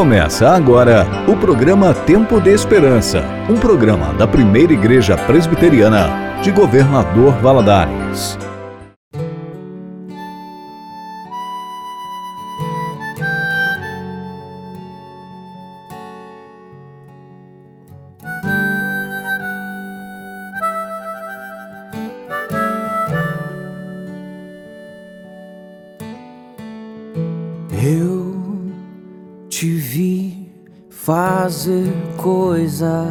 Começa agora o programa Tempo de Esperança, um programa da primeira igreja presbiteriana de Governador Valadares. Fazer coisas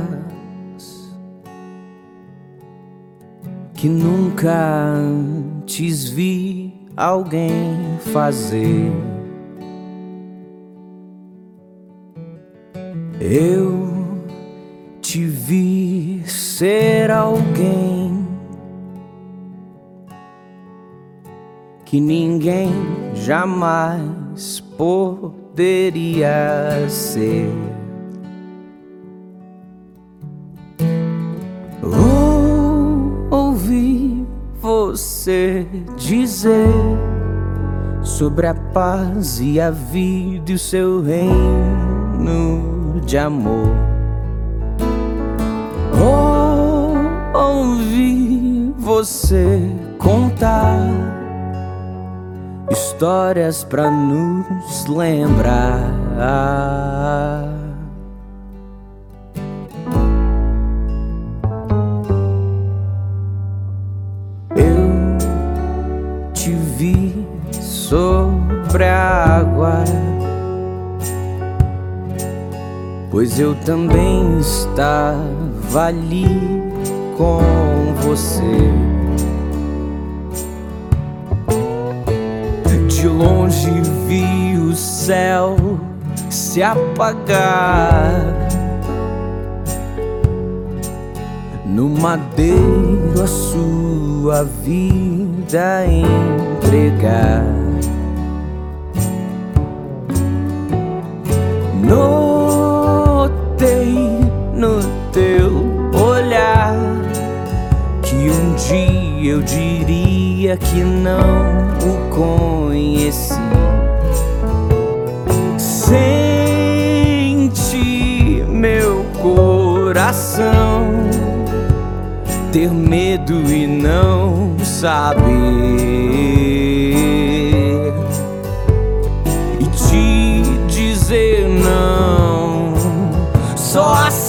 que nunca antes vi alguém fazer. Eu te vi ser alguém que ninguém jamais poderia ser. Você dizer sobre a paz e a vida e o seu reino de amor? Ou ouvir você contar histórias para nos lembrar? Sobre a água. Pois eu também estava ali com você. De longe vi o céu se apagar. No madeiro a sua vida entregar. Notei no teu olhar que um dia eu diria que não o conheci. Senti meu coração ter medo e não saber. Só assim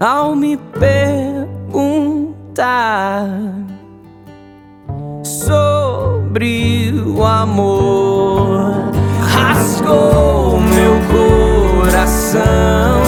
ao me perguntar sobre o amor. Rasgou meu coração,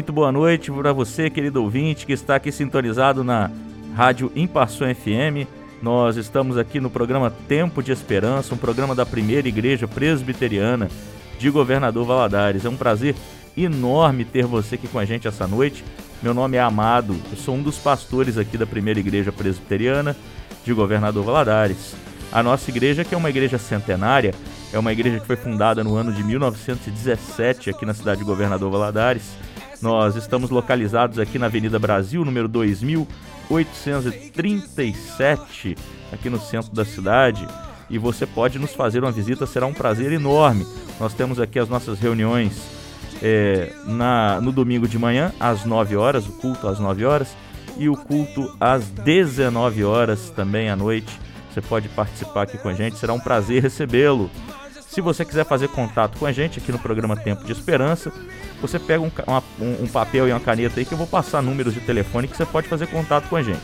muito boa noite para você, querido ouvinte, que está aqui sintonizado na Rádio Impassão FM. Nós estamos aqui no programa Tempo de Esperança, um programa da Primeira Igreja Presbiteriana de Governador Valadares. É um prazer enorme ter você aqui com a gente essa noite. Meu nome é Amado, eu sou um dos pastores aqui da Primeira Igreja Presbiteriana de Governador Valadares. A nossa igreja, que é uma igreja centenária, é uma igreja que foi fundada no ano de 1917 aqui na cidade de Governador Valadares. Nós estamos localizados aqui na Avenida Brasil, número 2837, aqui no centro da cidade. E você pode nos fazer uma visita, será um prazer enorme. Nós temos aqui as nossas reuniões é, na, no domingo de manhã, às 9 horas, o culto às 9 horas, e o culto às 19 horas também à noite. Você pode participar aqui com a gente, será um prazer recebê-lo. Se você quiser fazer contato com a gente aqui no programa Tempo de Esperança, você pega um, uma, um, papel e uma caneta aí que eu vou passar números de telefone que você pode fazer contato com a gente.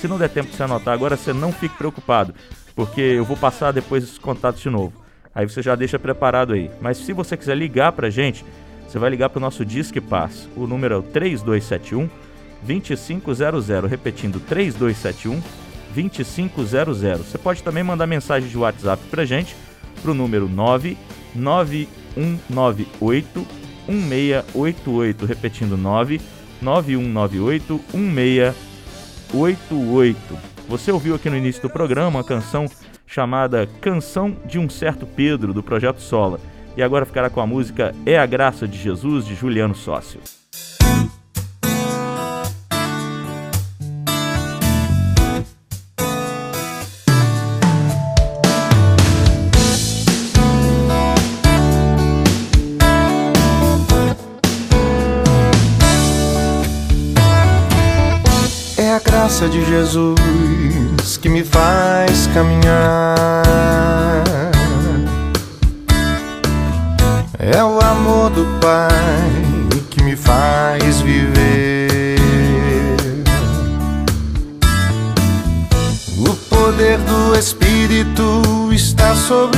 Se não der tempo de você anotar agora, você não fique preocupado, porque eu vou passar depois esses contatos de novo. Aí você já deixa preparado aí. Mas se você quiser ligar pra gente, você vai ligar pro nosso Disque Pass. O número é o 3271 2500, repetindo 3271 2500. Você pode também mandar mensagem de WhatsApp pra gente para o número 99198 1688, repetindo 99198 1688. Você ouviu aqui no início do programa a canção chamada Canção de um Certo Pedro, do Projeto Sola. E agora ficará com a música É a Graça de Jesus, de Juliano Sócio. Graça de Jesus que me faz caminhar. É o amor do Pai que me faz viver. O poder do Espírito está sobre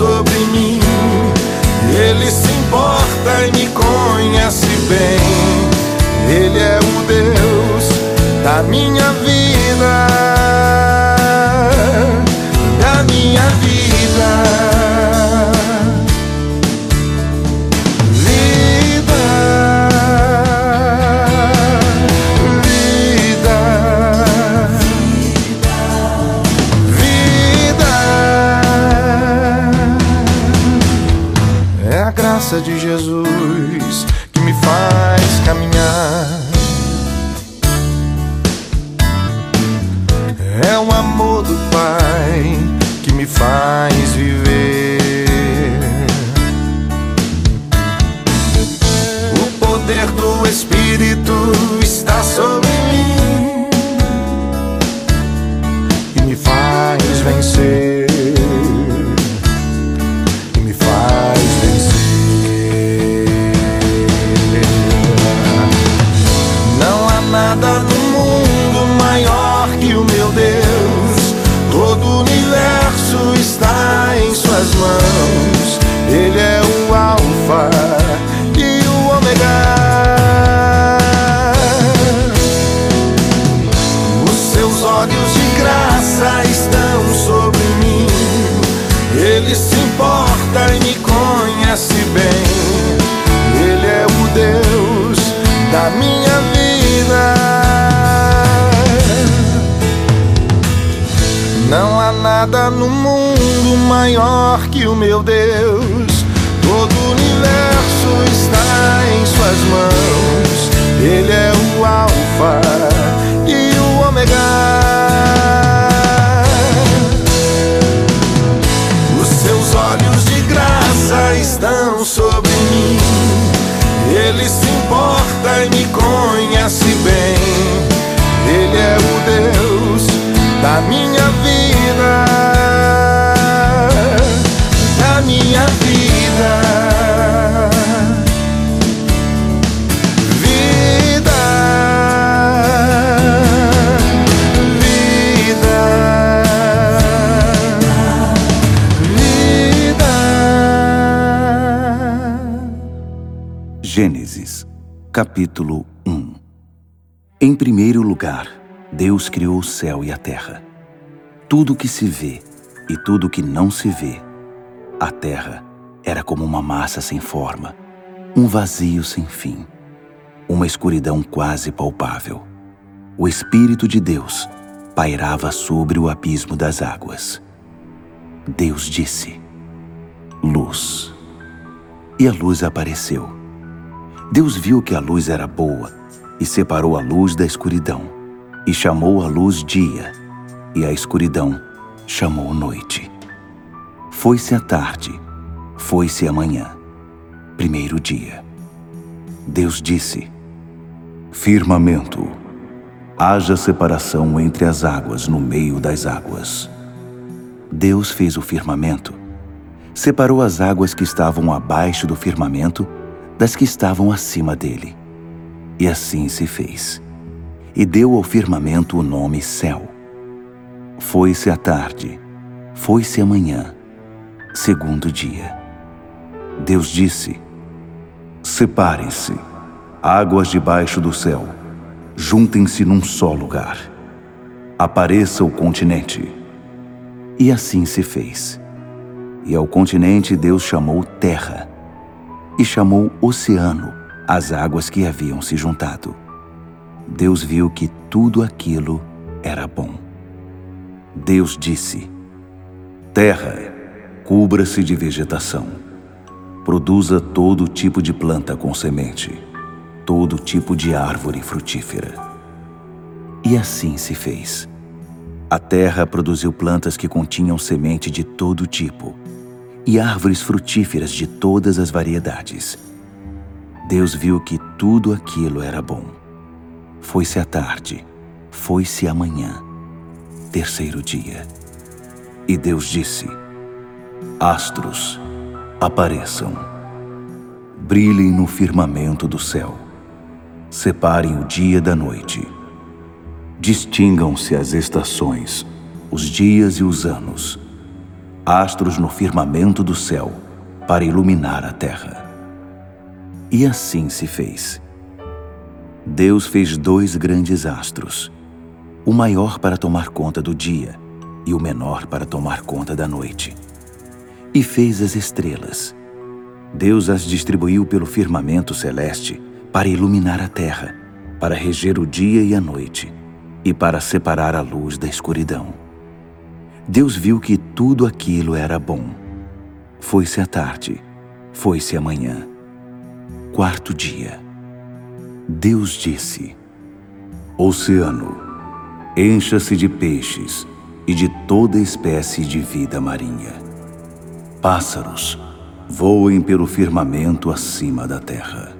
sobre mim. Ele se importa e me conhece bem. Capítulo 1 Em primeiro lugar, Deus criou o céu e a terra. Tudo que se vê e tudo que não se vê. A terra era como uma massa sem forma, um vazio sem fim, uma escuridão quase palpável. O Espírito de Deus pairava sobre o abismo das águas. Deus disse: Luz. E a luz apareceu. Deus viu que a luz era boa e separou a luz da escuridão, e chamou a luz dia, e a escuridão chamou noite. Foi-se a tarde, foi-se a manhã, primeiro dia. Deus disse: Firmamento, haja separação entre as águas no meio das águas. Deus fez o firmamento, separou as águas que estavam abaixo do firmamento das que estavam acima dele. E assim se fez. E deu ao firmamento o nome céu. Foi-se a tarde, foi-se a manhã, segundo dia. Deus disse: Separem-se, águas debaixo do céu, juntem-se num só lugar. Apareça o continente. E assim se fez. E ao continente Deus chamou terra, e chamou oceano as águas que haviam se juntado. Deus viu que tudo aquilo era bom. Deus disse: Terra, cubra-se de vegetação. Produza todo tipo de planta com semente, todo tipo de árvore frutífera. E assim se fez. A terra produziu plantas que continham semente de todo tipo e árvores frutíferas de todas as variedades. Deus viu que tudo aquilo era bom. Foi-se a tarde, foi-se a manhã, terceiro dia. E Deus disse: Astros, apareçam. Brilhem no firmamento do céu. Separem o dia da noite. Distingam-se as estações, os dias e os anos. Astros no firmamento do céu, para iluminar a terra. E assim se fez. Deus fez dois grandes astros, o maior para tomar conta do dia e o menor para tomar conta da noite. E fez as estrelas. Deus as distribuiu pelo firmamento celeste para iluminar a terra, para reger o dia e a noite, e para separar a luz da escuridão. Deus viu que tudo aquilo era bom. Foi-se a tarde, foi-se a manhã. Quarto dia. Deus disse: Oceano, encha-se de peixes e de toda espécie de vida marinha. Pássaros, voem pelo firmamento acima da terra.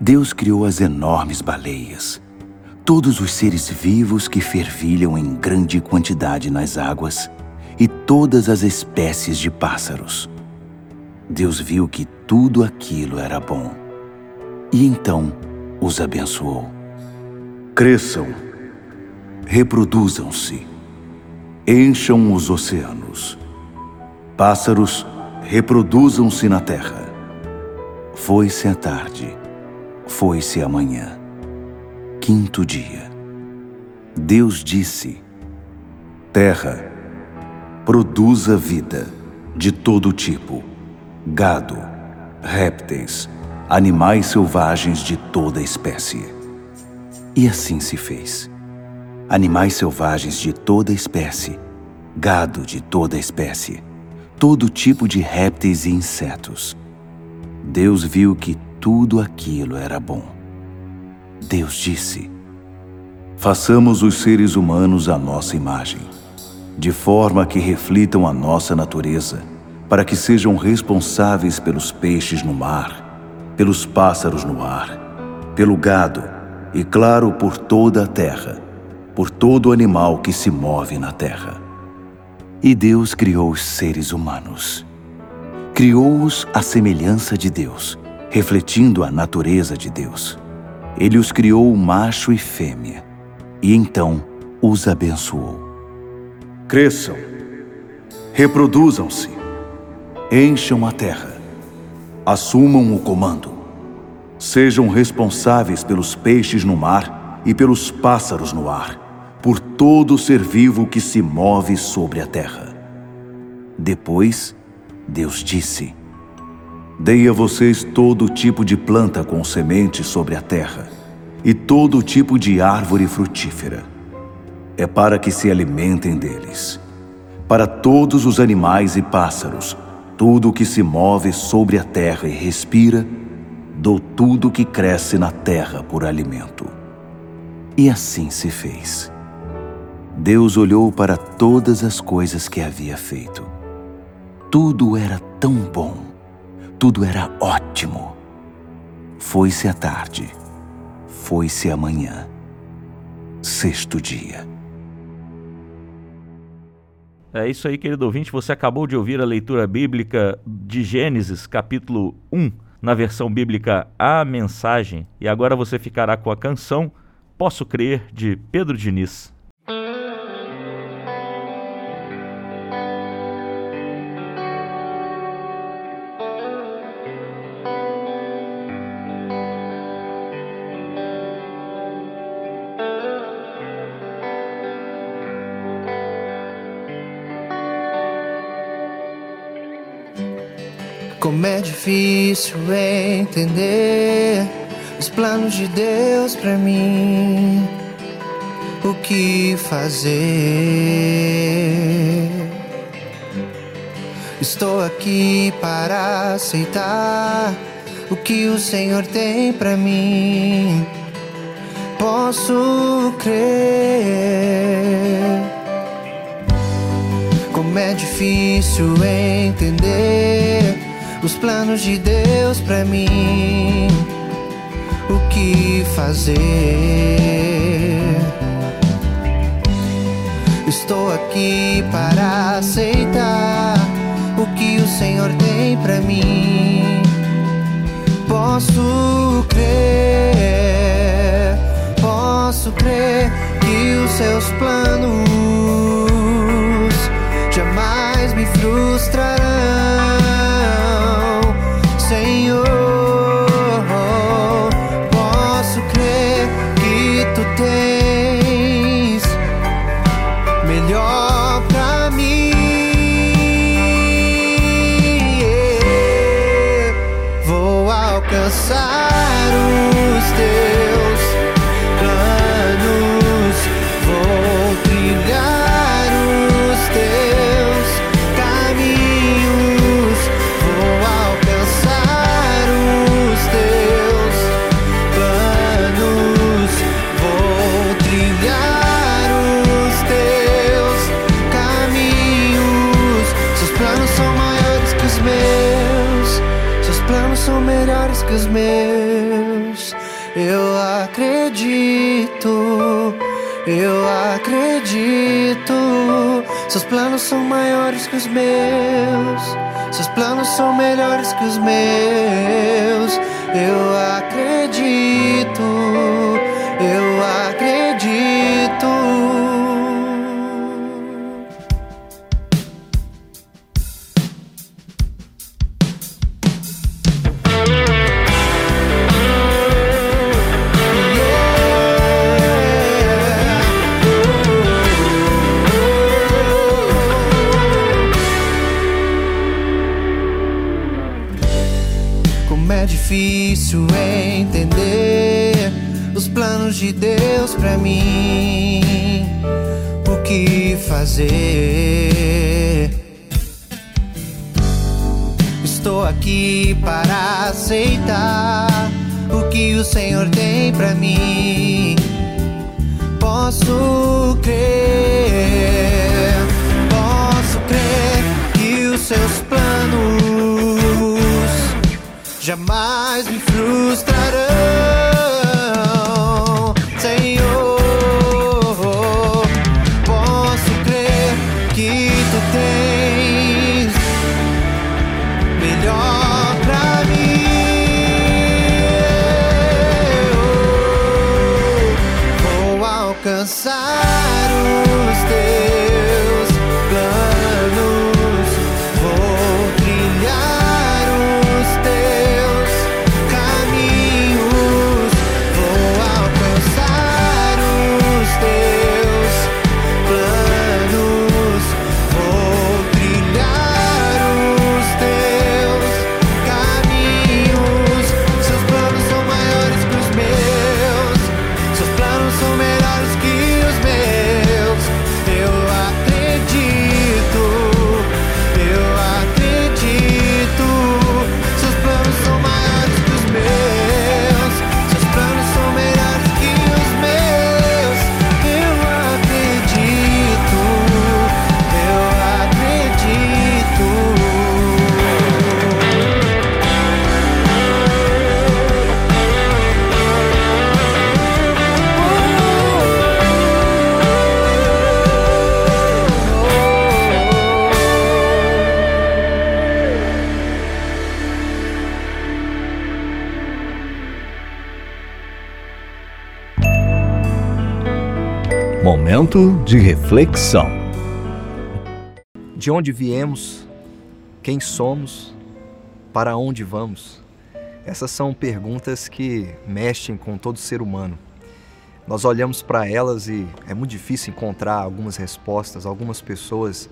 Deus criou as enormes baleias, todos os seres vivos que fervilham em grande quantidade nas águas e todas as espécies de pássaros. Deus viu que tudo aquilo era bom. E então os abençoou. Cresçam, reproduzam-se, encham os oceanos. Pássaros, reproduzam-se na terra. Foi-se a tarde, foi-se a manhã. Quinto dia. Deus disse: Terra, produza vida de todo tipo, gado, répteis, animais selvagens de toda espécie. E assim se fez. Animais selvagens de toda espécie, gado de toda espécie, todo tipo de répteis e insetos. Deus viu que tudo aquilo era bom. Deus disse: Façamos os seres humanos à nossa imagem, de forma que reflitam a nossa natureza, para que sejam responsáveis pelos peixes no mar, pelos pássaros no ar, pelo gado e, claro, por toda a terra, por todo animal que se move na terra. E Deus criou os seres humanos. Criou-os à semelhança de Deus, refletindo a natureza de Deus. Ele os criou macho e fêmea, e então os abençoou. Cresçam, reproduzam-se, encham a terra, assumam o comando, sejam responsáveis pelos peixes no mar e pelos pássaros no ar por todo ser vivo que se move sobre a terra. Depois, Deus disse: Dei a vocês todo tipo de planta com sementes sobre a terra, e todo tipo de árvore frutífera. É para que se alimentem deles. Para todos os animais e pássaros, tudo que se move sobre a terra e respira, dou tudo que cresce na terra por alimento. E assim se fez. Deus olhou para todas as coisas que havia feito. Tudo era tão bom, tudo era ótimo. Foi-se a tarde, foi-se a manhã. Sexto dia. É isso aí, querido ouvinte. Você acabou de ouvir a leitura bíblica de Gênesis, capítulo 1, na versão bíblica A Mensagem. E agora você ficará com a canção Posso Crer, de Pedro Diniz. Como é difícil entender os planos de Deus para mim. O que fazer? Estou aqui para aceitar o que o Senhor tem para mim. Posso crer. Como é difícil entender os planos de Deus para mim. O que fazer? Estou aqui para aceitar o que o Senhor tem para mim. Posso crer, posso crer que os seus planos jamais me frustrarão. De reflexão. De onde viemos? Quem somos? Para onde vamos? Essas são perguntas que mexem com todo ser humano. Nós olhamos para elas e é muito difícil encontrar algumas respostas. Algumas pessoas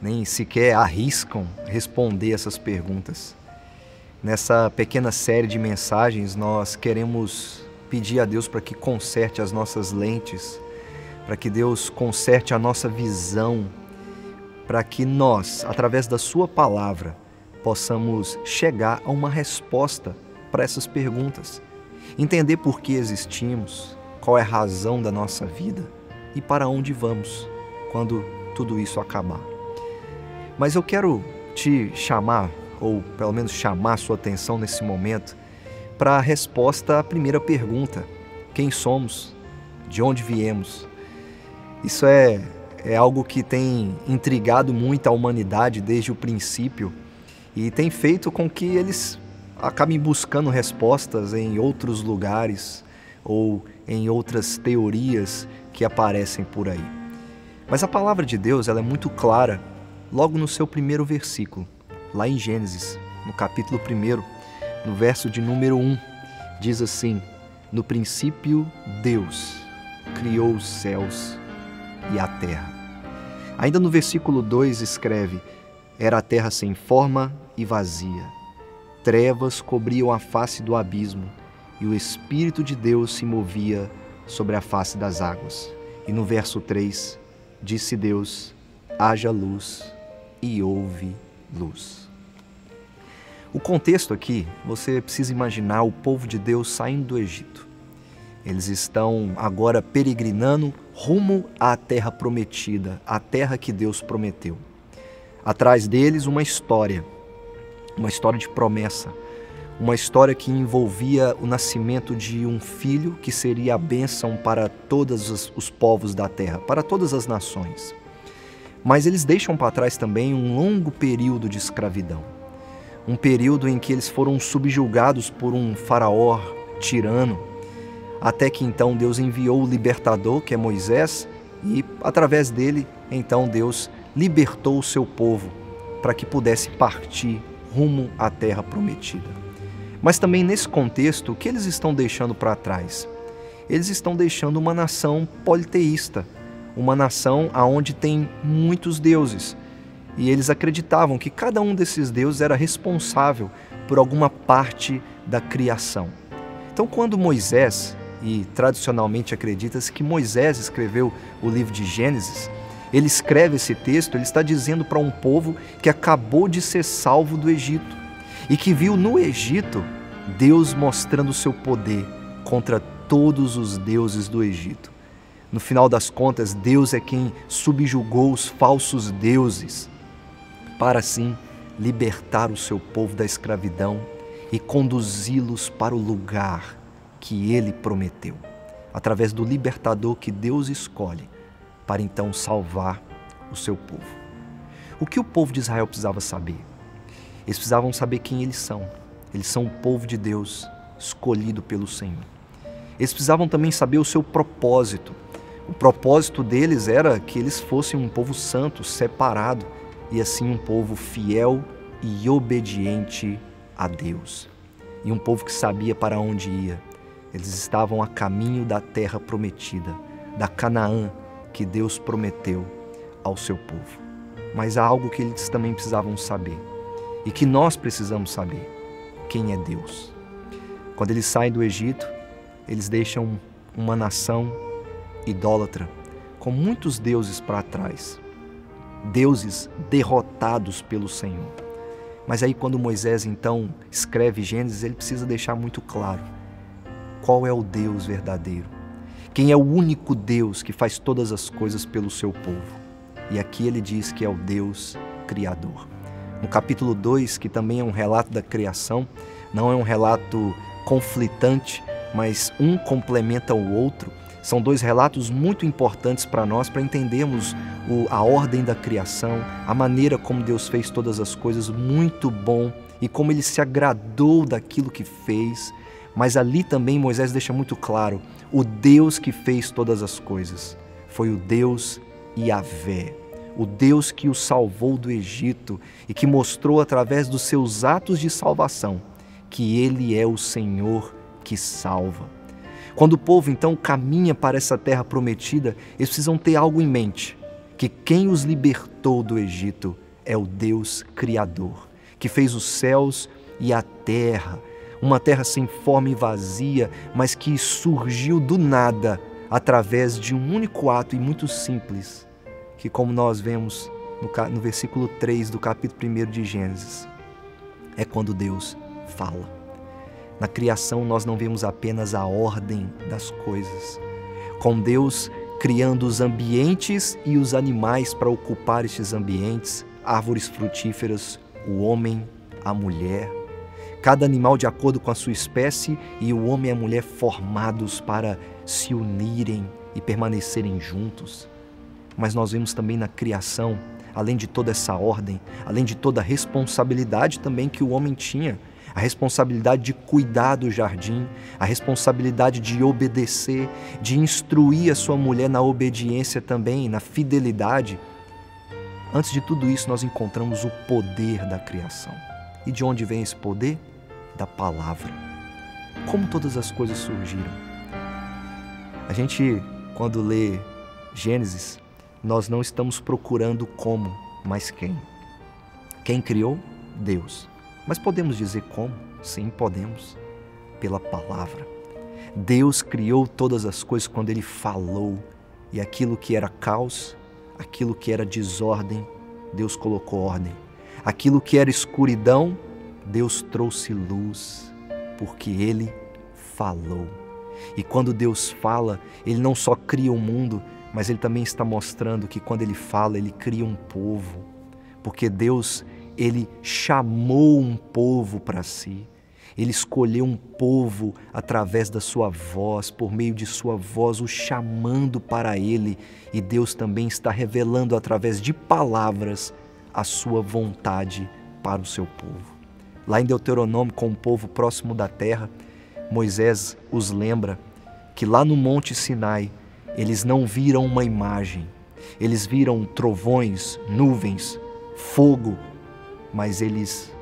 nem sequer arriscam responder essas perguntas. Nessa pequena série de mensagens, nós queremos pedir a Deus para que conserte as nossas lentes para que Deus conserte a nossa visão, para que nós, através da Sua palavra, possamos chegar a uma resposta para essas perguntas, entender por que existimos, qual é a razão da nossa vida e para onde vamos quando tudo isso acabar. Mas eu quero te chamar, ou pelo menos chamar sua atenção nesse momento, para a resposta à primeira pergunta: quem somos? De onde viemos? Isso é, é algo que tem intrigado muito a humanidade desde o princípio e tem feito com que eles acabem buscando respostas em outros lugares ou em outras teorias que aparecem por aí. Mas a palavra de Deus ela é muito clara logo no seu primeiro versículo, lá em Gênesis, no capítulo 1, no verso de número 1, diz assim: No princípio, Deus criou os céus e a terra. Ainda no versículo 2 escreve: Era a terra sem forma e vazia. Trevas cobriam a face do abismo, e o Espírito de Deus se movia sobre a face das águas. E no verso 3, disse Deus: haja luz, e houve luz. O contexto aqui, você precisa imaginar o povo de Deus saindo do Egito. Eles estão agora peregrinando rumo à terra prometida, à terra que Deus prometeu. Atrás deles, uma história, uma história de promessa, uma história que envolvia o nascimento de um filho que seria a bênção para todos os povos da terra, para todas as nações. Mas eles deixam para trás também um longo período de escravidão, um período em que eles foram subjugados por um faraó tirano até que então Deus enviou o libertador, que é Moisés, e através dele, então Deus libertou o seu povo para que pudesse partir rumo à terra prometida. Mas também nesse contexto, o que eles estão deixando para trás? Eles estão deixando uma nação politeísta, uma nação aonde tem muitos deuses. E eles acreditavam que cada um desses deuses era responsável por alguma parte da criação. Então, quando Moisés e tradicionalmente acredita-se que Moisés escreveu o livro de Gênesis, ele escreve esse texto, ele está dizendo para um povo que acabou de ser salvo do Egito e que viu no Egito Deus mostrando o seu poder contra todos os deuses do Egito. No final das contas, Deus é quem subjugou os falsos deuses para assim libertar o seu povo da escravidão e conduzi-los para o lugar que ele prometeu, através do libertador que Deus escolhe para então salvar o seu povo. O que o povo de Israel precisava saber? Eles precisavam saber quem eles são. Eles são o povo de Deus, escolhido pelo Senhor. Eles precisavam também saber o seu propósito. O propósito deles era que eles fossem um povo santo, separado, e assim um povo fiel e obediente a Deus. E um povo que sabia para onde ia. Eles estavam a caminho da terra prometida, da Canaã que Deus prometeu ao seu povo. Mas há algo que eles também precisavam saber e que nós precisamos saber: quem é Deus. Quando eles saem do Egito, eles deixam uma nação idólatra, com muitos deuses para trás, deuses derrotados pelo Senhor. Mas aí, quando Moisés então escreve Gênesis, ele precisa deixar muito claro qual é o Deus verdadeiro, quem é o único Deus que faz todas as coisas pelo seu povo. E aqui ele diz que é o Deus Criador. No capítulo 2, que também é um relato da criação, não é um relato conflitante, mas um complementa o outro. São dois relatos muito importantes para nós para entendermos o, a ordem da criação, a maneira como Deus fez todas as coisas, muito bom e como ele se agradou daquilo que fez. Mas ali também Moisés deixa muito claro: o Deus que fez todas as coisas foi o Deus Yahvé, o Deus que o salvou do Egito e que mostrou através dos seus atos de salvação que ele é o Senhor que salva. Quando o povo então caminha para essa terra prometida, eles precisam ter algo em mente: que quem os libertou do Egito é o Deus Criador, que fez os céus e a terra, uma terra sem forma e vazia, mas que surgiu do nada através de um único ato e muito simples, que, como nós vemos no, no versículo 3 do capítulo 1 de Gênesis, é quando Deus fala. Na criação, nós não vemos apenas a ordem das coisas. Com Deus criando os ambientes e os animais para ocupar estes ambientes, árvores frutíferas, o homem, a mulher, cada animal de acordo com a sua espécie e o homem e a mulher formados para se unirem e permanecerem juntos. Mas nós vemos também na criação, além de toda essa ordem, além de toda a responsabilidade também que o homem tinha a responsabilidade de cuidar do jardim, a responsabilidade de obedecer, de instruir a sua mulher na obediência também, na fidelidade. Antes de tudo isso, nós encontramos o poder da criação. E de onde vem esse poder? Da palavra. Como todas as coisas surgiram? A gente, quando lê Gênesis, nós não estamos procurando como, mas quem. Quem criou? Deus. Mas podemos dizer como? Sim, podemos. Pela palavra. Deus criou todas as coisas quando Ele falou, e aquilo que era caos, aquilo que era desordem, Deus colocou ordem. Aquilo que era escuridão, Deus trouxe luz, porque Ele falou. E quando Deus fala, Ele não só cria o um mundo, mas Ele também está mostrando que quando Ele fala, Ele cria um povo. Porque Deus ele chamou um povo para si. Ele escolheu um povo através da sua voz, por meio de sua voz, o chamando para ele. E Deus também está revelando através de palavras a sua vontade para o seu povo. Lá em Deuteronômio, com o povo próximo da terra, Moisés os lembra que lá no Monte Sinai eles não viram uma imagem, eles viram trovões, nuvens, fogo, mas eles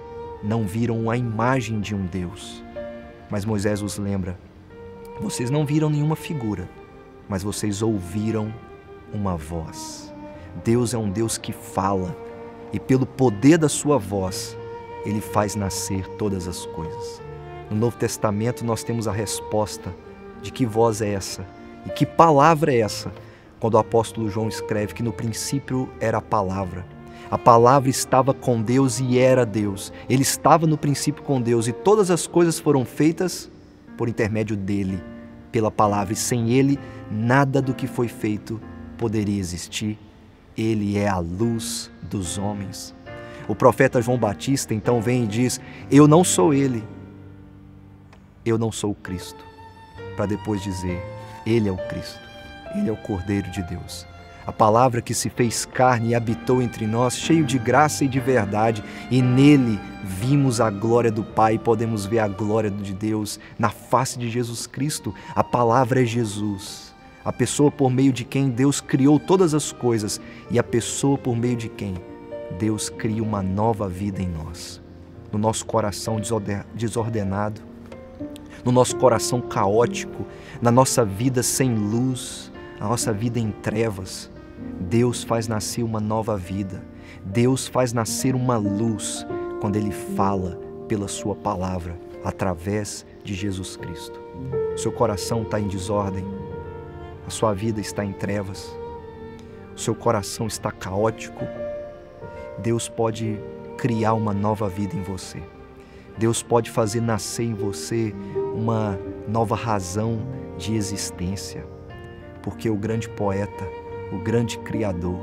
não viram a imagem de um Deus. Mas Moisés os lembra: vocês não viram nenhuma figura, mas vocês ouviram uma voz. Deus é um Deus que fala, e pelo poder da sua voz, ele faz nascer todas as coisas. No Novo Testamento, nós temos a resposta de que voz é essa e que palavra é essa, quando o apóstolo João escreve que no princípio era a palavra. A palavra estava com Deus e era Deus. Ele estava no princípio com Deus e todas as coisas foram feitas por intermédio dele, pela palavra. E sem ele, nada do que foi feito poderia existir. Ele é a luz dos homens. O profeta João Batista então vem e diz: Eu não sou ele, eu não sou o Cristo. Para depois dizer: Ele é o Cristo, ele é o Cordeiro de Deus. A palavra que se fez carne e habitou entre nós, cheio de graça e de verdade, e nele vimos a glória do Pai, podemos ver a glória de Deus na face de Jesus Cristo. A palavra é Jesus, a pessoa por meio de quem Deus criou todas as coisas e a pessoa por meio de quem Deus cria uma nova vida em nós. No nosso coração desordenado, no nosso coração caótico, na nossa vida sem luz, na nossa vida em trevas, Deus faz nascer uma nova vida. Deus faz nascer uma luz quando Ele fala pela Sua palavra, através de Jesus Cristo. Seu coração está em desordem, a sua vida está em trevas, o seu coração está caótico, Deus pode criar uma nova vida em você. Deus pode fazer nascer em você uma nova razão de existência. Porque o grande poeta, o grande criador,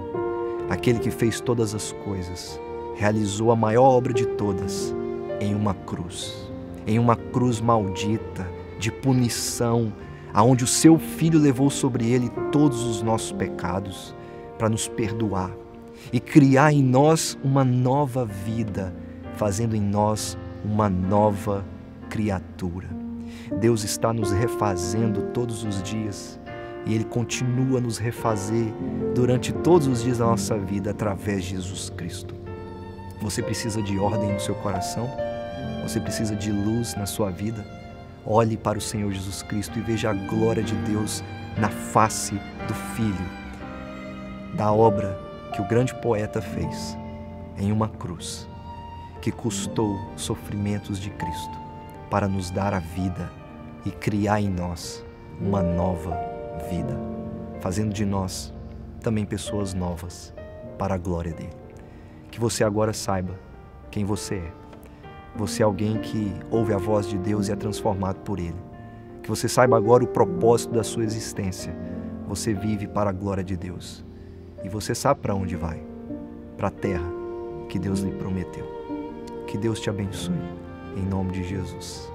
aquele que fez todas as coisas, realizou a maior obra de todas em uma cruz. Em uma cruz maldita, de punição, aonde o seu filho levou sobre ele todos os nossos pecados para nos perdoar e criar em nós uma nova vida, fazendo em nós uma nova criatura. Deus está nos refazendo todos os dias e Ele continua a nos refazer durante todos os dias da nossa vida através de Jesus Cristo. Você precisa de ordem no seu coração? Você precisa de luz na sua vida? Olhe para o Senhor Jesus Cristo e veja a glória de Deus na face do Filho, da obra que o grande poeta fez em uma cruz que custou sofrimentos de Cristo para nos dar a vida e criar em nós uma nova vida, fazendo de nós também pessoas novas para a glória dele. Que você agora saiba quem você é. Você é alguém que ouve a voz de Deus e é transformado por ele. Que você saiba agora o propósito da sua existência. Você vive para a glória de Deus. E você sabe para onde vai para a terra que Deus lhe prometeu. Que Deus te abençoe, em nome de Jesus.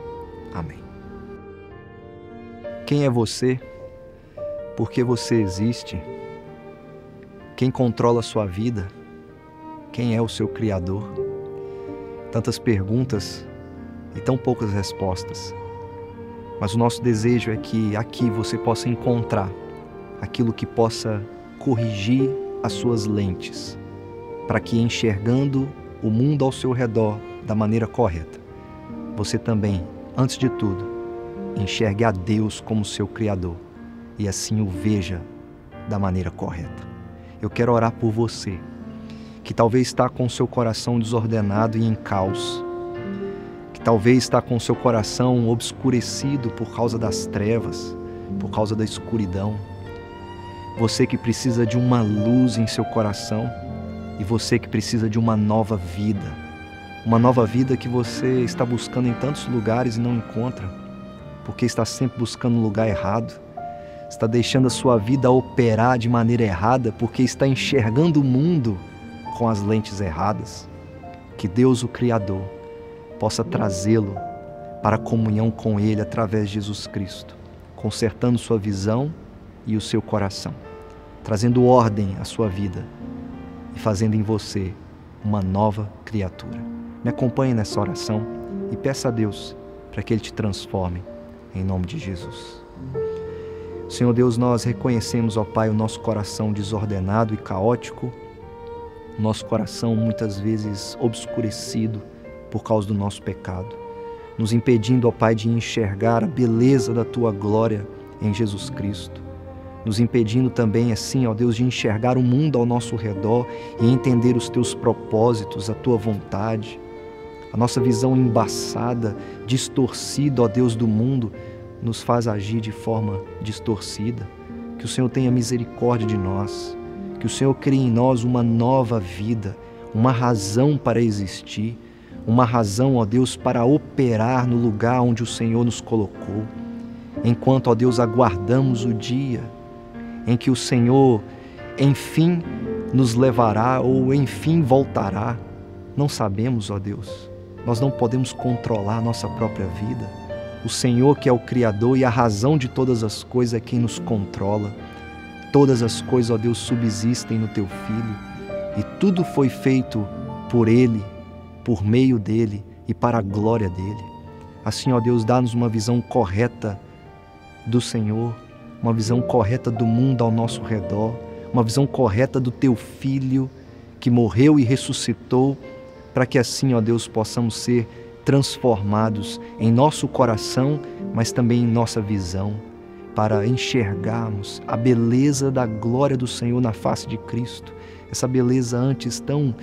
Amém. Quem é você? Por que você existe? Quem controla a sua vida? Quem é o seu Criador? Tantas perguntas e tão poucas respostas. Mas o nosso desejo é que aqui você possa encontrar aquilo que possa corrigir as suas lentes, para que enxergando o mundo ao seu redor da maneira correta, você também, antes de tudo, enxergue a Deus como seu Criador e assim o veja da maneira correta. Eu quero orar por você, que talvez está com seu coração desordenado e em caos, que talvez está com seu coração obscurecido por causa das trevas, por causa da escuridão você que precisa de uma luz em seu coração e você que precisa de uma nova vida. Uma nova vida que você está buscando em tantos lugares e não encontra, porque está sempre buscando um lugar errado. Está deixando a sua vida operar de maneira errada porque está enxergando o mundo com as lentes erradas. Que Deus, o Criador, possa trazê-lo para a comunhão com Ele através de Jesus Cristo, consertando sua visão e o seu coração, trazendo ordem à sua vida e fazendo em você uma nova criatura. Me acompanhe nessa oração e peça a Deus para que Ele te transforme em nome de Jesus. Senhor Deus, nós reconhecemos, ó Pai, o nosso coração desordenado e caótico, nosso coração muitas vezes obscurecido por causa do nosso pecado, nos impedindo, ó Pai, de enxergar a beleza da tua glória em Jesus Cristo nos impedindo também, assim, ó Deus, de enxergar o mundo ao nosso redor e entender os teus propósitos, a tua vontade. A nossa visão embaçada, distorcida, ó Deus do mundo, nos faz agir de forma distorcida. Que o Senhor tenha misericórdia de nós. Que o Senhor crie em nós uma nova vida, uma razão para existir, uma razão, ó Deus, para operar no lugar onde o Senhor nos colocou. Enquanto, ó Deus, aguardamos o dia em que o Senhor, enfim, nos levará ou enfim voltará. Não sabemos, ó Deus. Nós não podemos controlar a nossa própria vida. O Senhor, que é o Criador e a razão de todas as coisas, é quem nos controla. Todas as coisas, ó Deus, subsistem no Teu Filho e tudo foi feito por Ele, por meio dele e para a glória dele. Assim, ó Deus, dá-nos uma visão correta do Senhor, uma visão correta do mundo ao nosso redor, uma visão correta do Teu Filho que morreu e ressuscitou, para que assim, ó Deus, possamos ser transformados em nosso coração, mas também em nossa visão, para enxergarmos a beleza da glória do Senhor na face de Cristo, essa beleza antes tão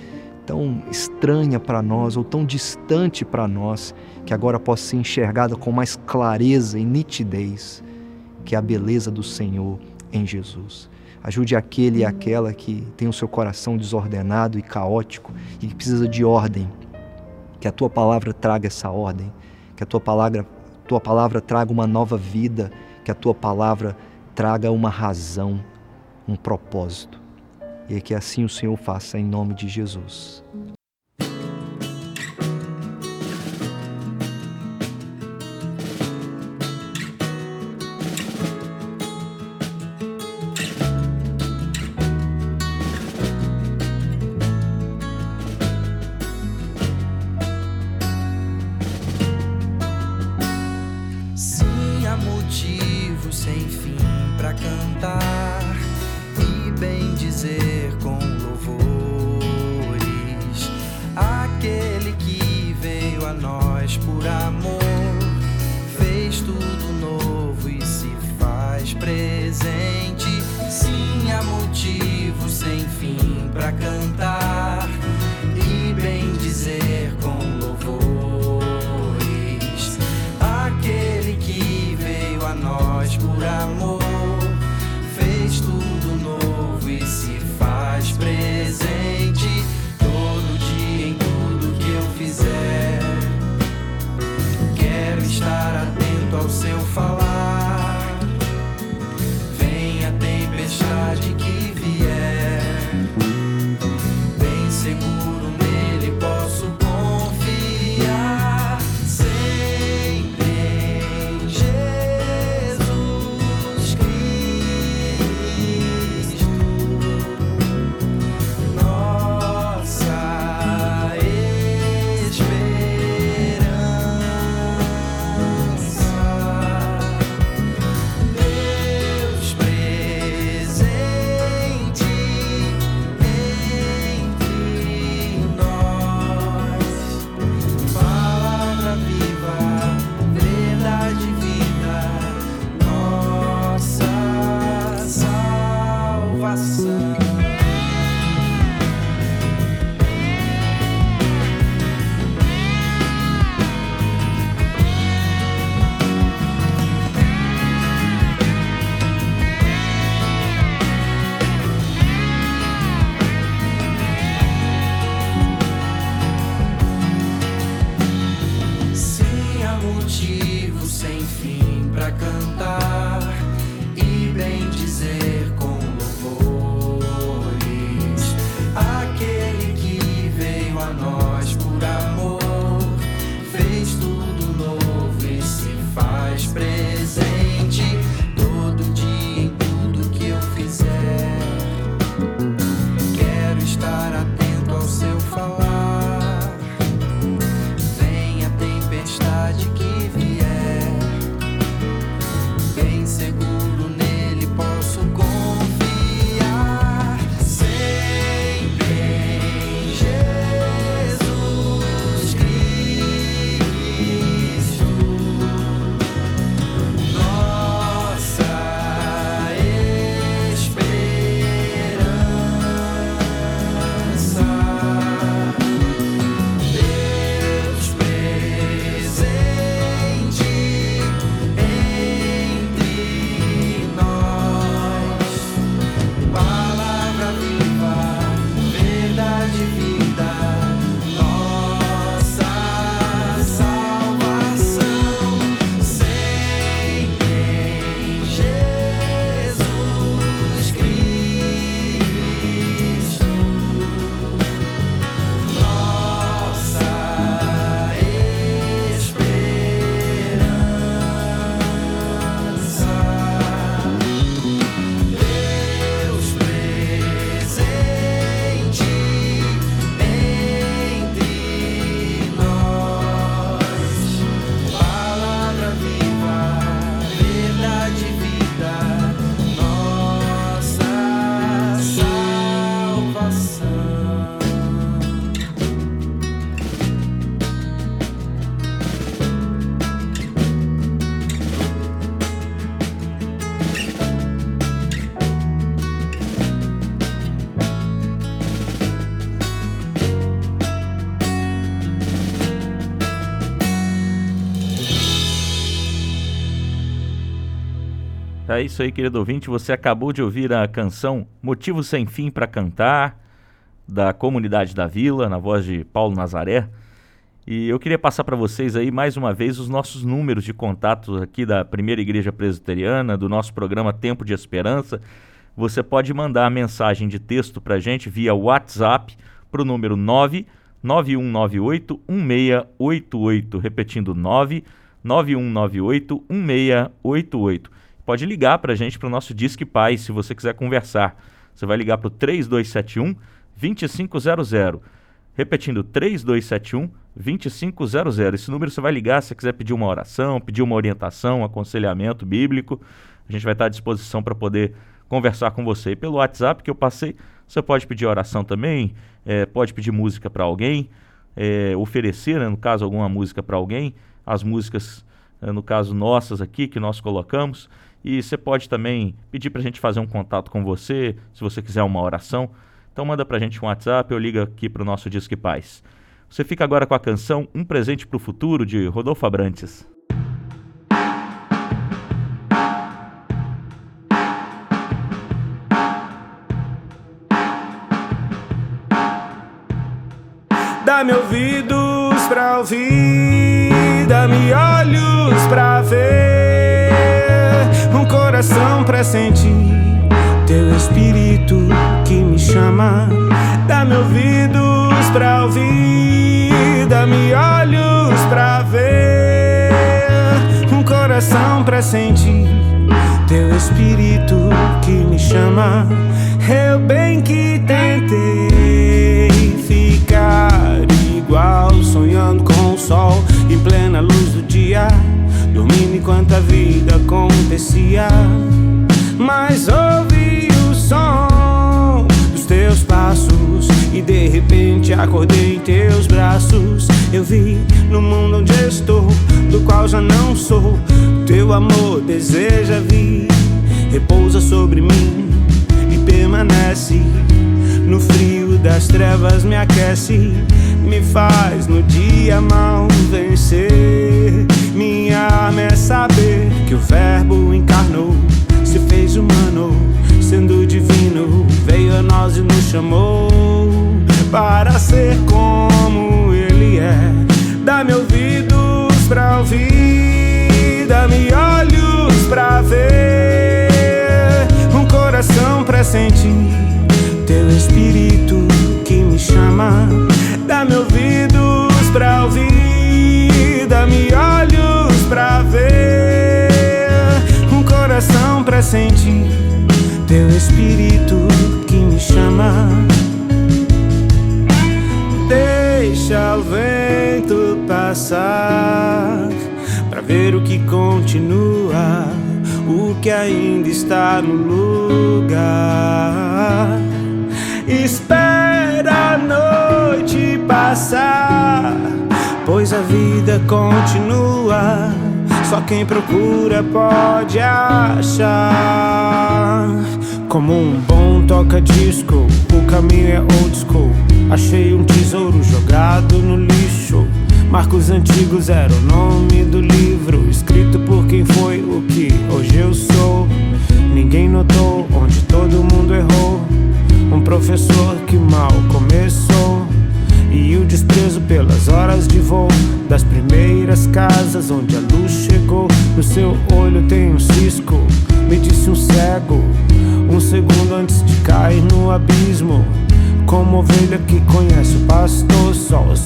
tão estranha para nós ou tão distante para nós, que agora possa ser enxergada com mais clareza e nitidez, que é a beleza do Senhor em Jesus. Ajude aquele e aquela que tem o seu coração desordenado e caótico e que precisa de ordem que a tua palavra traga essa ordem, que a tua palavra, tua palavra traga uma nova vida, que a tua palavra traga uma razão, um propósito. E que assim o Senhor faça em nome de Jesus. É isso aí, querido ouvinte. Você acabou de ouvir a canção Motivo Sem Fim para Cantar, da Comunidade da Vila, na voz de Paulo Nazaré. E eu queria passar para vocês aí mais uma vez os nossos números de contato aqui da Primeira Igreja Presbiteriana, do nosso programa Tempo de Esperança. Você pode mandar a mensagem de texto para a gente via WhatsApp para o número 99198 1688. Repetindo, 99198 1688. Pode ligar para a gente para o nosso Disque Pai se você quiser conversar. Você vai ligar para o 3271 2500. Repetindo, 3271 2500. Esse número você vai ligar se você quiser pedir uma oração, pedir uma orientação, um aconselhamento bíblico. A gente vai estar à disposição para poder conversar com você. E pelo WhatsApp que eu passei, você pode pedir oração também, é, pode pedir música para alguém, é, oferecer, né, no caso, alguma música para alguém. As músicas, é, no caso, nossas aqui, que nós colocamos. E você pode também pedir para a gente fazer um contato com você, se você quiser uma oração. Então manda para a gente um WhatsApp ou liga aqui para o nosso Disque Paz. Você fica agora com a canção Um Presente para o Futuro, de Rodolfo Abrantes. Dá-me ouvidos pra ouvir, dá-me olhos pra ver, coração pra sentir teu espírito que me chama. Dá-me ouvidos pra ouvir, dá-me olhos pra ver, um coração pra sentir teu espírito que me chama. Eu bem que tentei ficar igual, sonhando com o sol em plena luz do dia, dormindo enquanto a vida acontecia. Mas ouvi o som dos teus passos e de repente acordei em teus braços. Eu vi no mundo onde estou, do qual já não sou. Teu amor deseja vir, repousa sobre mim e permanece. No frio das trevas me aquece, me faz no dia mal vencer. Minha arma é saber que o Verbo encarnou, se fez humano, sendo divino, veio a nós e nos chamou para ser como Ele é. Dá-me ouvidos pra ouvir, dá-me olhos pra ver, um coração pra sentir teu espírito que me chama. Dá-me ouvidos pra ouvir, sentir teu espírito que me chama. Deixa o vento passar pra ver o que continua, o que ainda está no lugar. Espera a noite passar, pois a vida continua. Só quem procura pode achar. Como um bom toca-disco, o caminho é old school. Achei um tesouro jogado no lixo. Marcos antigos era o nome do livro, escrito por quem foi o que hoje eu sou. Ninguém notou onde todo mundo errou. Um professor que mal começou. E o desprezo pelas horas de voo das primeiras casas onde a luz chegou. No seu olho tem um cisco, me disse um cego. Um segundo antes de cair no abismo. Como ovelha que conhece o pastor, da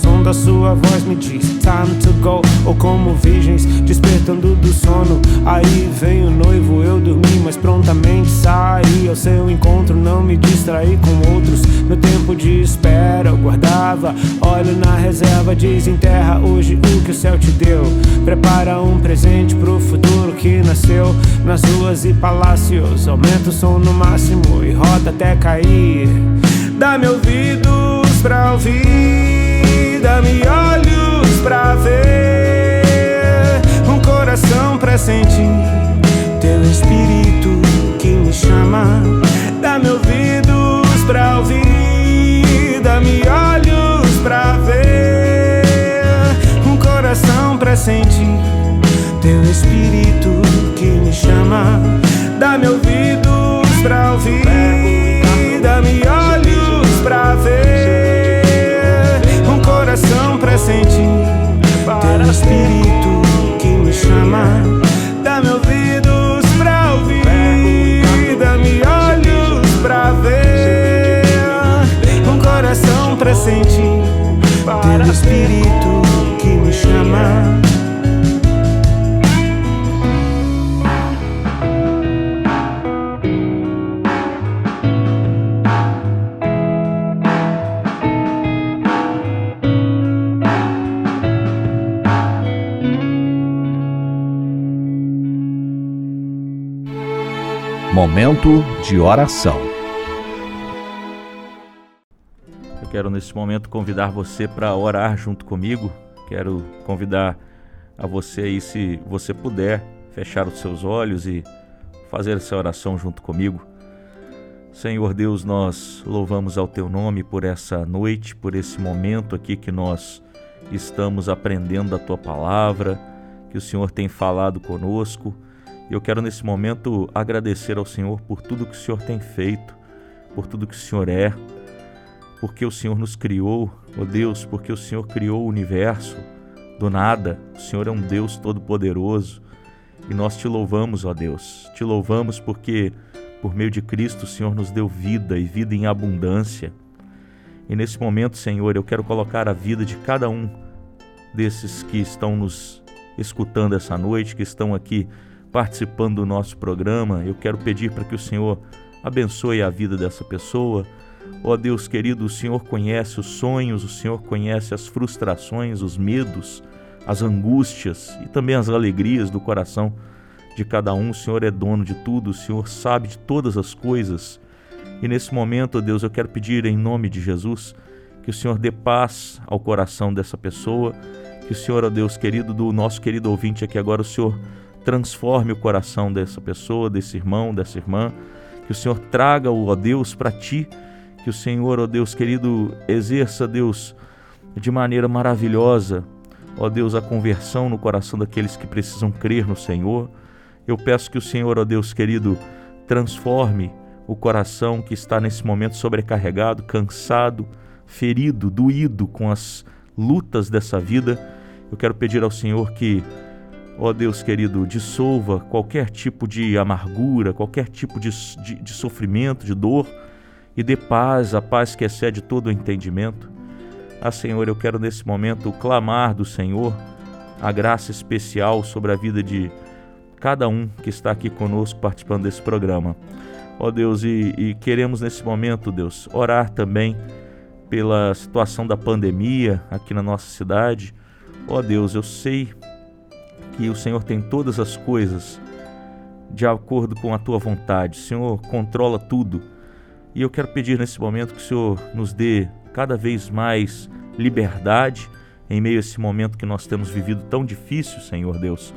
sua voz me diz time to go. Ou como virgens despertando do sono, aí vem o noivo, eu dormi, mas prontamente saí ao seu encontro. Não me distraí com outros, meu tempo de espera eu guardava. Olho na reserva, desenterra hoje o que o céu te deu. Prepara um presente pro futuro que nasceu nas ruas e palácios. Aumenta o som no máximo e roda até cair. Dá-me ouvidos pra ouvir, dá-me olhos pra ver, um coração pra sentir teu espírito que me chama. Dá-me ouvidos pra ouvir, dá-me olhos pra ver, um coração pra sentir teu espírito que me chama. Dá-me ouvidos pra ouvir, sentir, teu espírito que me chama. Dá-me ouvidos pra ouvir, dá-me olhos pra ver, um coração pra sentir, teu espírito Momento de oração. Eu quero nesse momento convidar você para orar junto comigo. Quero convidar a você aí, se você puder, fechar os seus olhos e fazer essa oração junto comigo. Senhor Deus, nós louvamos ao teu nome por essa noite, por esse momento aqui que nós estamos aprendendo a tua palavra, que o Senhor tem falado conosco eu quero nesse momento agradecer ao Senhor por tudo que o Senhor tem feito, por tudo que o Senhor é, porque o Senhor nos criou, ó oh Deus, porque o Senhor criou o universo do nada. O Senhor é um Deus todo-poderoso e nós te louvamos, ó Deus. Te louvamos porque por meio de Cristo o Senhor nos deu vida e vida em abundância. E nesse momento, Senhor, eu quero colocar a vida de cada um desses que estão nos escutando essa noite, que estão aqui participando do nosso programa. Eu quero pedir para que o Senhor abençoe a vida dessa pessoa. Ó oh, Deus querido, o Senhor conhece os sonhos, o Senhor conhece as frustrações, os medos, as angústias e também as alegrias do coração de cada um. O Senhor é dono de tudo, o Senhor sabe de todas as coisas. E nesse momento, ó Deus, eu quero pedir em nome de Jesus que o Senhor dê paz ao coração dessa pessoa, que o Senhor, ó Deus querido, do nosso querido ouvinte aqui agora, o Senhor transforme o coração dessa pessoa, desse irmão, dessa irmã, que o Senhor traga-o, ó Deus, para ti, que o Senhor, ó Deus querido, exerça, Deus, de maneira maravilhosa, ó Deus, a conversão no coração daqueles que precisam crer no Senhor. Eu peço que o Senhor, ó Deus querido, transforme o coração que está nesse momento sobrecarregado, cansado, ferido, doído com as lutas dessa vida. Eu quero pedir ao Senhor que Ó Deus querido, dissolva qualquer tipo de amargura, qualquer tipo de, de, de, sofrimento, de dor e dê paz, a paz que excede todo o entendimento. Ah, Senhor, eu quero nesse momento clamar do Senhor a graça especial sobre a vida de cada um que está aqui conosco participando desse programa. Ó Deus, e, e queremos nesse momento, Deus, orar também pela situação da pandemia aqui na nossa cidade. Ó Deus, eu sei que o Senhor tem todas as coisas de acordo com a tua vontade. O Senhor controla tudo. E eu quero pedir nesse momento que o Senhor nos dê cada vez mais liberdade em meio a esse momento que nós temos vivido tão difícil, Senhor Deus.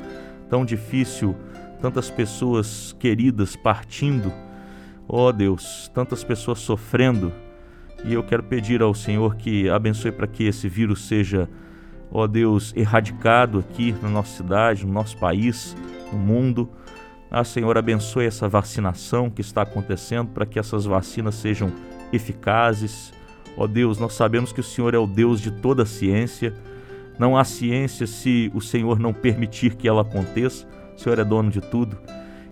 Tão difícil, tantas pessoas queridas partindo. Ó oh, Deus, tantas pessoas sofrendo. E eu quero pedir ao Senhor que abençoe para que esse vírus seja ó Deus, erradicado aqui na nossa cidade, no nosso país, no mundo. Ah, Senhor, abençoe essa vacinação que está acontecendo para que essas vacinas sejam eficazes. Ó Deus, nós sabemos que o Senhor é o Deus de toda a ciência. Não há ciência se o Senhor não permitir que ela aconteça. O Senhor é dono de tudo.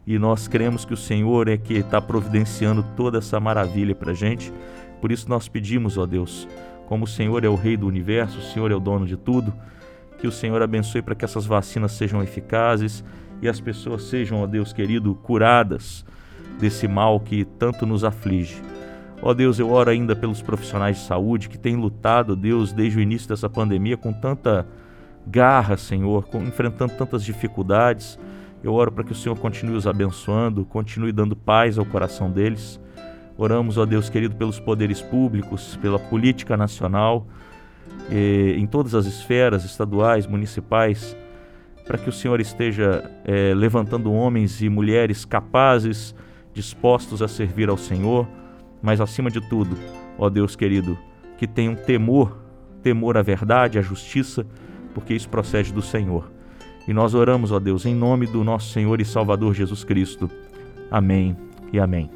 E nós cremos que o Senhor é que está providenciando toda essa maravilha para a gente. Por isso nós pedimos, ó Deus, como o Senhor é o Rei do universo, o Senhor é o dono de tudo, que o Senhor abençoe para que essas vacinas sejam eficazes e as pessoas sejam, ó Deus querido, curadas desse mal que tanto nos aflige. Ó Deus, eu oro ainda pelos profissionais de saúde que têm lutado, Deus, desde o início dessa pandemia com tanta garra, Senhor, com, enfrentando tantas dificuldades. Eu oro para que o Senhor continue os abençoando, continue dando paz ao coração deles. Oramos, ó Deus querido, pelos poderes públicos, pela política nacional, em todas as esferas, estaduais, municipais, para que o Senhor esteja é, levantando homens e mulheres capazes, dispostos a servir ao Senhor, mas acima de tudo, ó Deus querido, que tenham temor, temor à verdade, à justiça, porque isso procede do Senhor. E nós oramos, ó Deus, em nome do nosso Senhor e Salvador Jesus Cristo Amém e amém.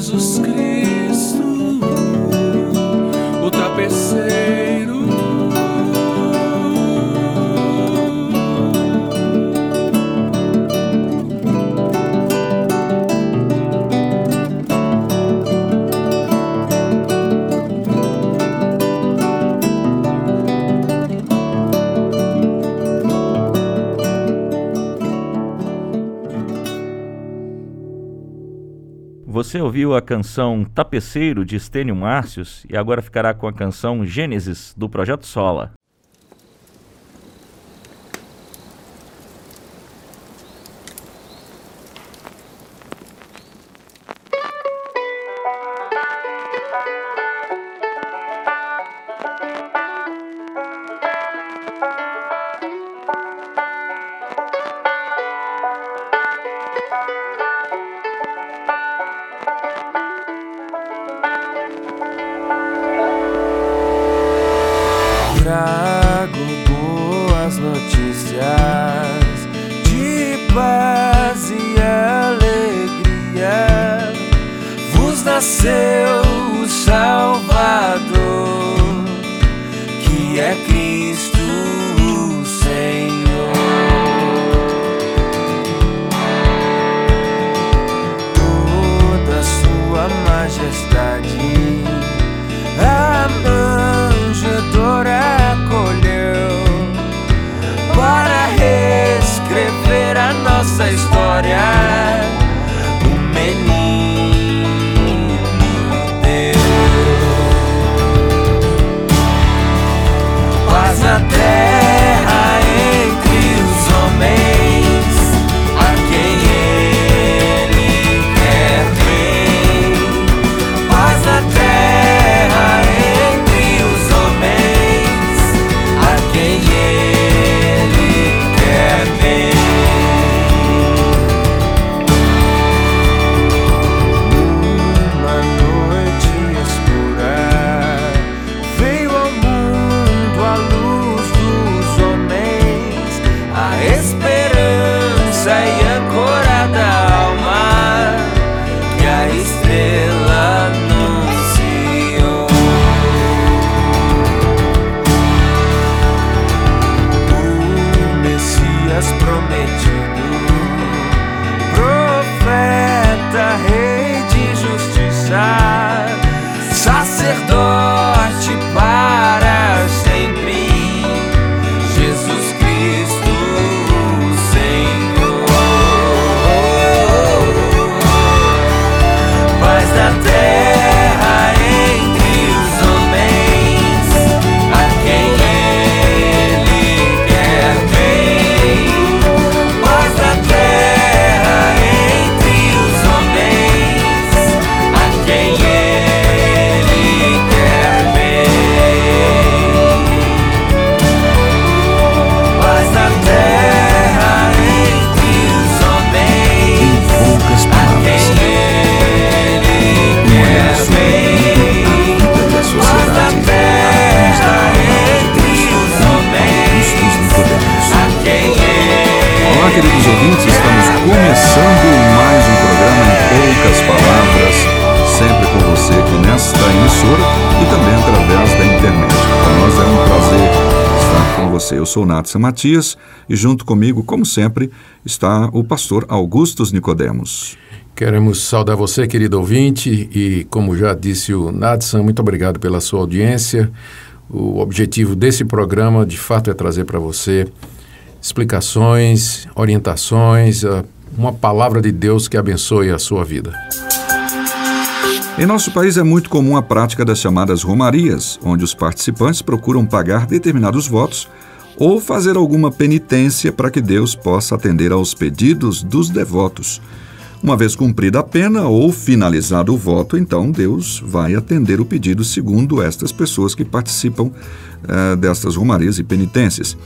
Jesus Cristo. Você ouviu a canção Tapeceiro de Estênio Márcios e agora ficará com a canção Gênesis do Projeto Sola. Sou Natsa Matias e junto comigo, como sempre, está o pastor Augustus Nicodemos. Queremos saudar você, querido ouvinte, e como já disse o Nadson, muito obrigado pela sua audiência. O objetivo desse programa, de fato, é trazer para você explicações, orientações, uma palavra de Deus que abençoe a sua vida. Em nosso país é muito comum a prática das chamadas romarias, onde os participantes procuram pagar determinados votos ou fazer alguma penitência para que Deus possa atender aos pedidos dos devotos. Uma vez cumprida a pena ou finalizado o voto, então Deus vai atender o pedido segundo estas pessoas que participam eh, destas romarias e penitências.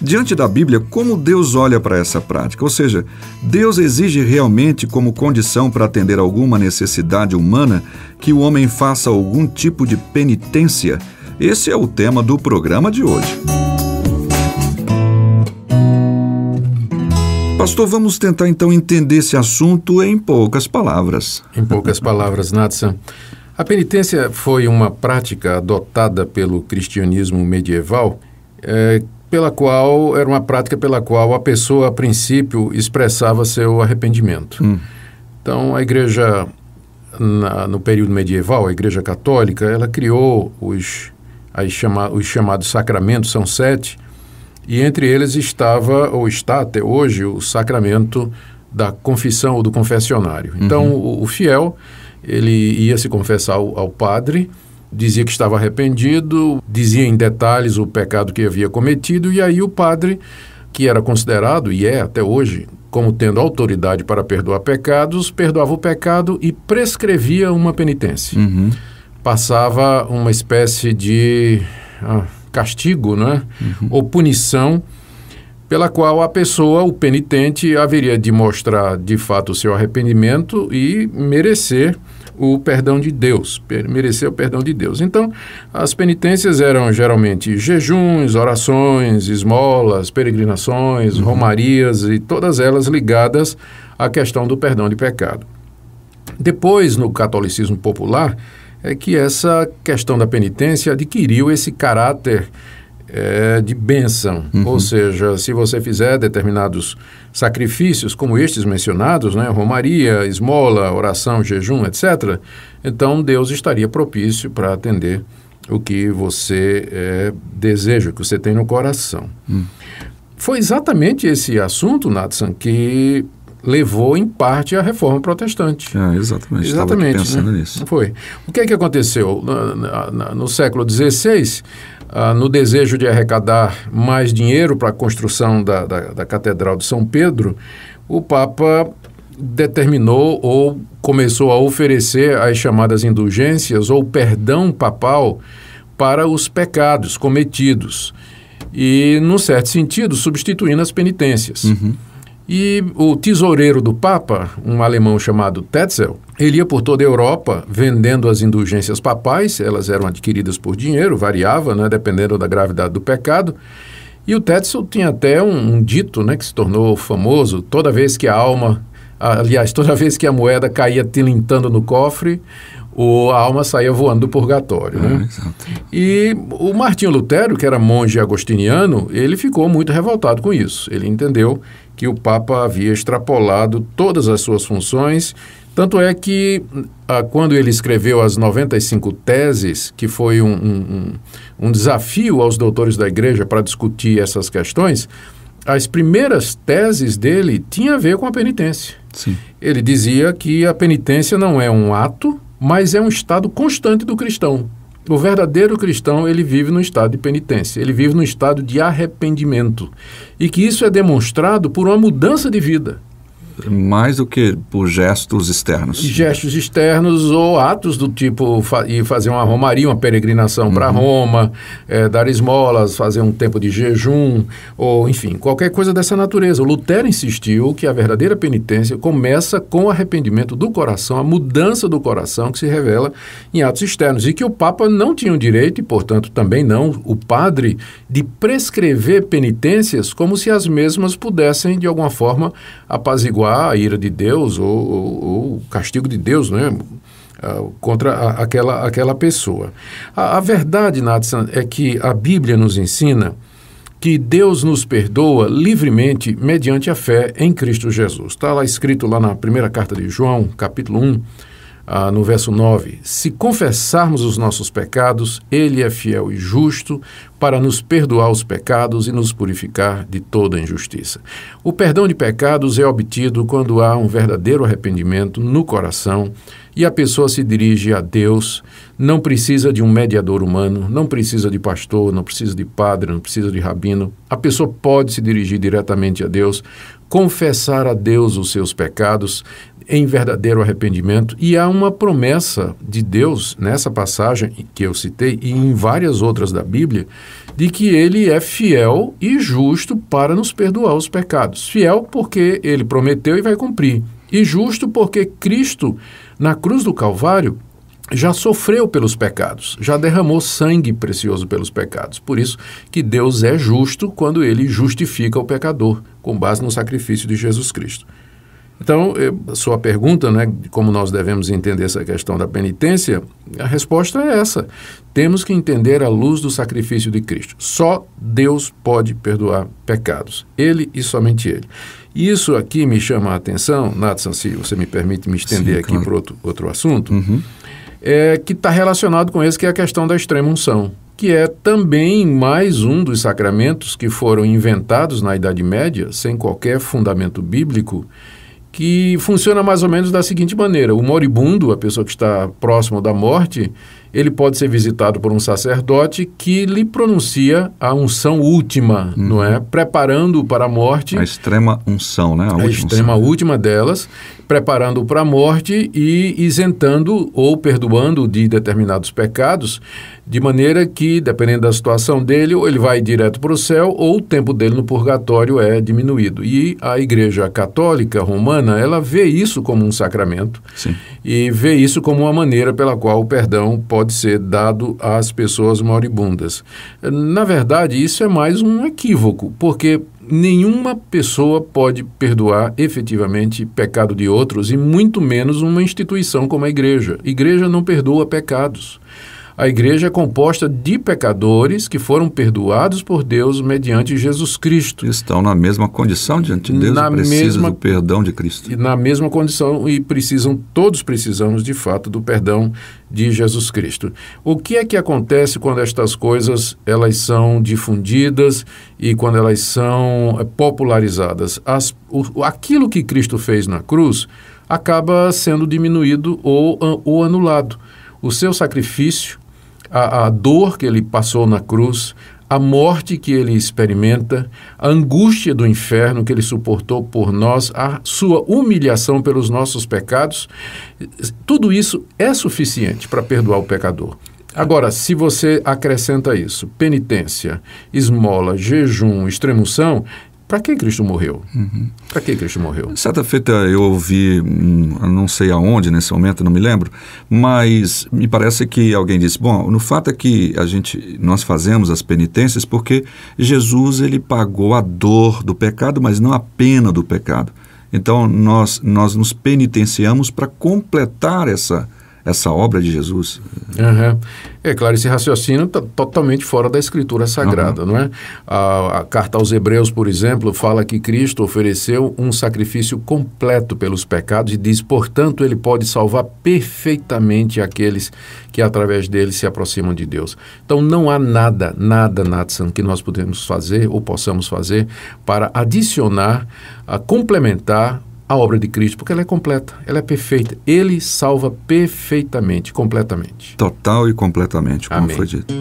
Diante da Bíblia, como Deus olha para essa prática? Ou seja, Deus exige realmente como condição para atender alguma necessidade humana que o homem faça algum tipo de penitência? Esse é o tema do programa de hoje. Pastor, vamos tentar então entender esse assunto em poucas palavras. Em poucas palavras, Natsan, a penitência foi uma prática adotada pelo cristianismo medieval, eh, pela qual era uma prática pela qual a pessoa, a princípio, expressava seu arrependimento. Então, a igreja, na- no período medieval, a igreja católica, ela criou os, as chama, os chamados sacramentos, são sete, e entre eles estava, ou está até hoje, o sacramento da confissão ou do confessionário. Então, o, o fiel, ele ia se confessar ao, ao padre, dizia que estava arrependido, dizia em detalhes o pecado que havia cometido, e aí o padre, que era considerado, e é até hoje, como tendo autoridade para perdoar pecados, perdoava o pecado e prescrevia uma penitência. Passava uma espécie de ah, castigo, né? ou punição, pela qual a pessoa, o penitente, haveria de mostrar de fato o seu arrependimento e merecer o perdão de Deus, merecer o perdão de Deus. Então, as penitências eram geralmente jejuns, orações, esmolas, peregrinações, uhum. romarias e todas elas ligadas à questão do perdão de pecado. Depois, no catolicismo popular, é que essa questão da penitência adquiriu esse caráter é, de bênção. Uhum. Ou seja, se você fizer determinados sacrifícios, como estes mencionados, né, romaria, esmola, oração, jejum, etc., então Deus estaria propício para atender o que você é, deseja, o que você tem no coração. Uhum. Foi exatamente esse assunto, Nathan, que levou em parte à reforma protestante. Ah, exatamente. Exatamente. Pensando né? nisso. Foi. O que é que aconteceu no, no, no século XVI? ah, no desejo de arrecadar mais dinheiro para a construção da, da, da Catedral de São Pedro, o Papa determinou ou começou a oferecer as chamadas indulgências ou perdão papal para os pecados cometidos e, num certo sentido, substituindo as penitências. Uhum. E o tesoureiro do Papa, um alemão chamado Tetzel, ele ia por toda a Europa vendendo as indulgências papais, elas eram adquiridas por dinheiro, variava, né, dependendo da gravidade do pecado. E o Tetzel tinha até um, um dito né, que se tornou famoso: toda vez que a alma, aliás, toda vez que a moeda caía tilintando no cofre, o, a alma saía voando do purgatório. Né? É, e o Martinho Lutero, que era monge agostiniano, ele ficou muito revoltado com isso. Ele entendeu que o Papa havia extrapolado todas as suas funções. Tanto é que, ah, quando ele escreveu as 95 teses, que foi um, um, um desafio aos doutores da igreja para discutir essas questões, as primeiras teses dele tinham a ver com a penitência. Sim. Ele dizia que a penitência não é um ato, mas é um estado constante do cristão. O verdadeiro cristão, ele vive no estado de penitência, ele vive no estado de arrependimento. E que isso é demonstrado por uma mudança de vida mais do que por gestos externos. Gestos externos ou atos do tipo fa ir fazer uma romaria, uma peregrinação uhum. para Roma, é, dar esmolas, fazer um tempo de jejum, ou enfim, qualquer coisa dessa natureza. O Lutero insistiu que a verdadeira penitência começa com o arrependimento do coração, a mudança do coração que se revela em atos externos. E que o Papa não tinha o direito, e portanto também não o padre, de prescrever penitências como se as mesmas pudessem, de alguma forma, apaziguar a ira de Deus ou, ou, ou o castigo de Deus, né? Uh, contra aquela, aquela pessoa. A, a verdade, Nathan, é que a Bíblia nos ensina que Deus nos perdoa livremente mediante a fé em Cristo Jesus. Está lá escrito lá na primeira carta de João, capítulo 1, ah, no verso 9: Se confessarmos os nossos pecados, Ele é fiel e justo para nos perdoar os pecados e nos purificar de toda injustiça. O perdão de pecados é obtido quando há um verdadeiro arrependimento no coração e a pessoa se dirige a Deus, não precisa de um mediador humano, não precisa de pastor, não precisa de padre, não precisa de rabino. A pessoa pode se dirigir diretamente a Deus, confessar a Deus os seus pecados em verdadeiro arrependimento. E há uma promessa de Deus nessa passagem que eu citei e em várias outras da Bíblia, de que ele é fiel e justo para nos perdoar os pecados. Fiel porque ele prometeu e vai cumprir. E justo porque Cristo, na cruz do Calvário, já sofreu pelos pecados, já derramou sangue precioso pelos pecados. Por isso que Deus é justo quando ele justifica o pecador, com base no sacrifício de Jesus Cristo. Então, a sua pergunta, né, de como nós devemos entender essa questão da penitência, a resposta é essa. Temos que entender a luz do sacrifício de Cristo. Só Deus pode perdoar pecados. Ele e somente Ele. E isso aqui me chama a atenção, Nathan, se você me permite me estender Sim, aqui claro. para outro, outro assunto. Uhum é, que está relacionado com esse, que é a questão da extrema unção, que é também mais um dos sacramentos que foram inventados na Idade Média, sem qualquer fundamento bíblico, que funciona mais ou menos da seguinte maneira: o moribundo, a pessoa que está próximo da morte, ele pode ser visitado por um sacerdote que lhe pronuncia a unção última, Uhum. não é? Preparando-o para a morte. A extrema unção, né? A, a última extrema unção. última delas, preparando-o para a morte e isentando ou perdoando de determinados pecados, de maneira que, dependendo da situação dele, ou ele vai direto para o céu ou o tempo dele no purgatório é diminuído. E a Igreja Católica Romana, ela vê isso como um sacramento Sim. e vê isso como uma maneira pela qual o perdão pode ser dado às pessoas moribundas. Na verdade, isso é mais um equívoco, porque nenhuma pessoa pode perdoar efetivamente pecado de outros e muito menos uma instituição como a igreja. Igreja não perdoa pecados. A igreja é composta de pecadores que foram perdoados por Deus mediante Jesus Cristo. Estão na mesma condição diante de Deus Na e precisam mesma- do perdão de Cristo. Na mesma condição e precisam, todos precisamos de fato do perdão de Jesus Cristo. O que é que acontece quando estas coisas elas são difundidas e quando elas são eh, popularizadas? As, o, aquilo que Cristo fez na cruz acaba sendo diminuído ou, ou anulado. O seu sacrifício, a, a dor que ele passou na cruz, a morte que ele experimenta, a angústia do inferno que ele suportou por nós, a sua humilhação pelos nossos pecados, tudo isso é suficiente para perdoar o pecador. Agora, se você acrescenta isso, penitência, esmola, jejum, extremoção, para que Cristo morreu? Para que Cristo morreu? Certa feita eu ouvi, hum, não sei aonde nesse momento, não me lembro, mas me parece que alguém disse, bom, no fato é que a gente, nós fazemos as penitências porque Jesus ele pagou a dor do pecado, mas não a pena do pecado. Então nós, nós nos penitenciamos para completar essa, essa obra de Jesus. Aham. É claro, esse raciocínio está totalmente fora da Escritura Sagrada, não é? A, a carta aos Hebreus, por exemplo, fala que Cristo ofereceu um sacrifício completo pelos pecados e diz, portanto, ele pode salvar perfeitamente aqueles que através dele se aproximam de Deus. Então não há nada, nada, Natsan, que nós podemos fazer ou possamos fazer para adicionar, a complementar a obra de Cristo, porque ela é completa, ela é perfeita. Ele salva perfeitamente, completamente. Total e completamente, como Amém. foi dito.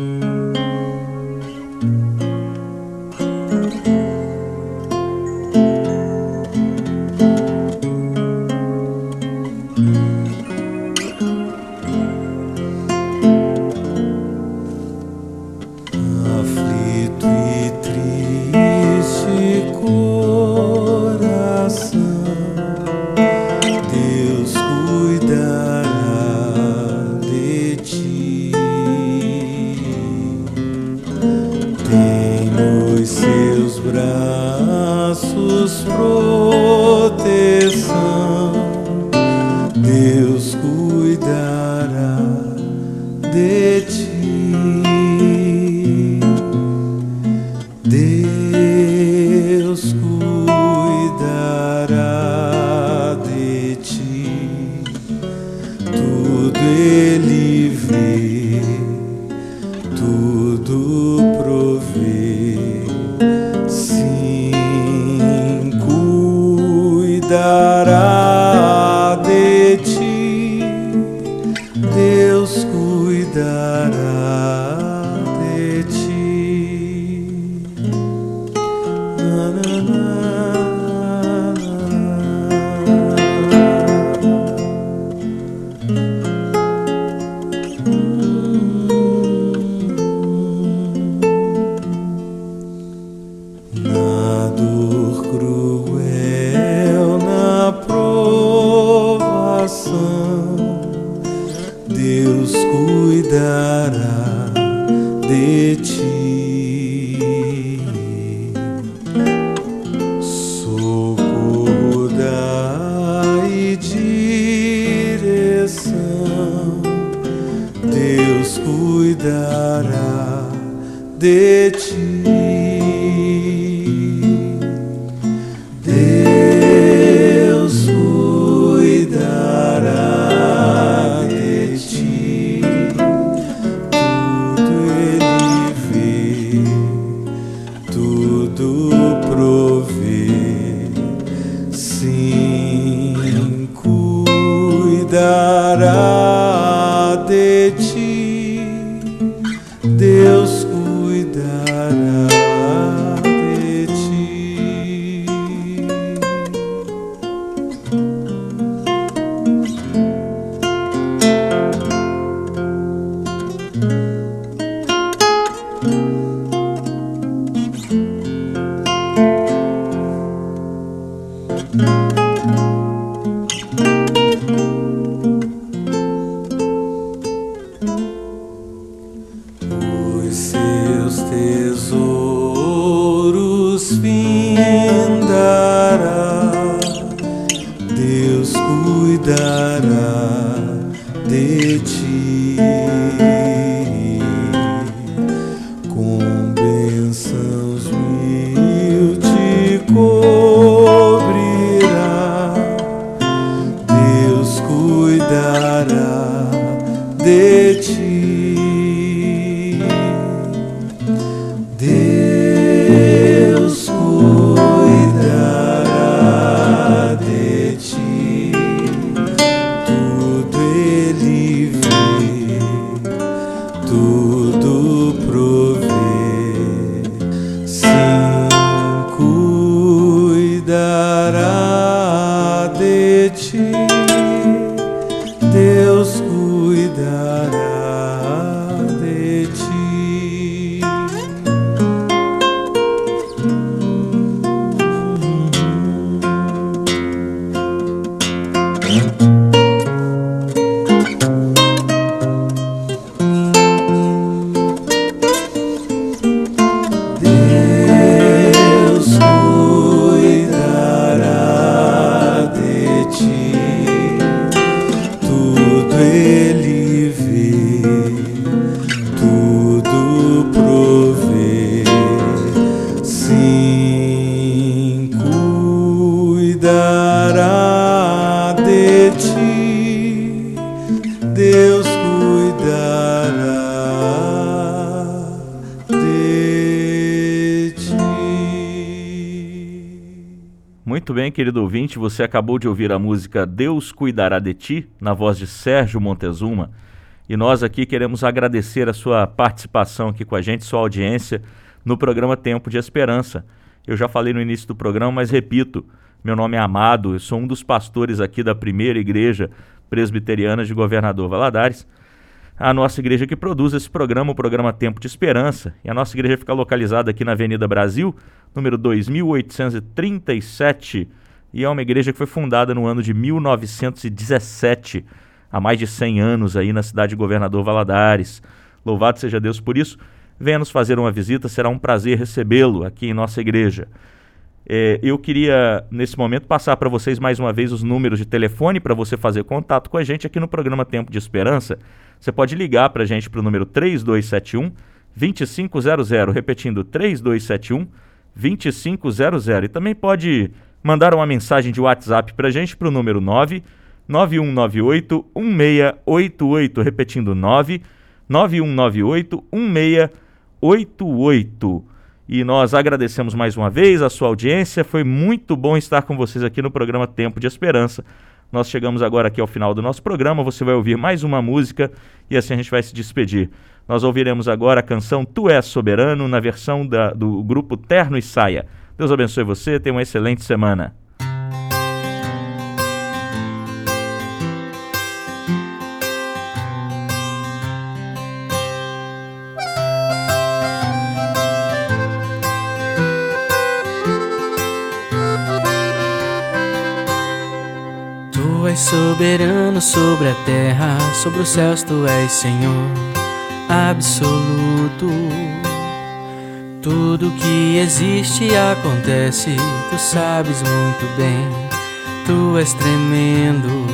Na, na, na, tudo. Querido ouvinte, você acabou de ouvir a música Deus Cuidará de Ti, na voz de Sérgio Montezuma. E nós aqui queremos agradecer a sua participação aqui com a gente, sua audiência no programa Tempo de Esperança. Eu já falei no início do programa, mas repito, meu nome é Amado, eu sou um dos pastores aqui da primeira igreja presbiteriana de Governador Valadares. A nossa igreja que produz esse programa, o programa Tempo de Esperança. E a nossa igreja fica localizada aqui na Avenida Brasil, número 2837, e é uma igreja que foi fundada no ano de 1917 há mais de 100 anos aí na cidade de Governador Valadares. Louvado seja Deus por isso. Venha nos fazer uma visita, será um prazer recebê-lo aqui em nossa igreja. É, eu queria, nesse momento, passar para vocês mais uma vez os números de telefone para você fazer contato com a gente aqui no programa Tempo de Esperança. Você pode ligar para a gente para o número 3271 2500, repetindo 3271 2500. E também pode mandar uma mensagem de WhatsApp para a gente para o número 9 9198 1688, repetindo 9 9198 1688. E nós agradecemos mais uma vez a sua audiência. Foi muito bom estar com vocês aqui no programa Tempo de Esperança. Nós chegamos agora aqui ao final do nosso programa. Você vai ouvir mais uma música e assim a gente vai se despedir. Nós ouviremos agora a canção Tu És Soberano na versão da, do grupo Terno e Saia. Deus abençoe você, tenha uma excelente semana. soberano sobre a terra, sobre os céus tu és Senhor absoluto. Tudo que existe acontece, tu sabes muito bem, tu és tremendo.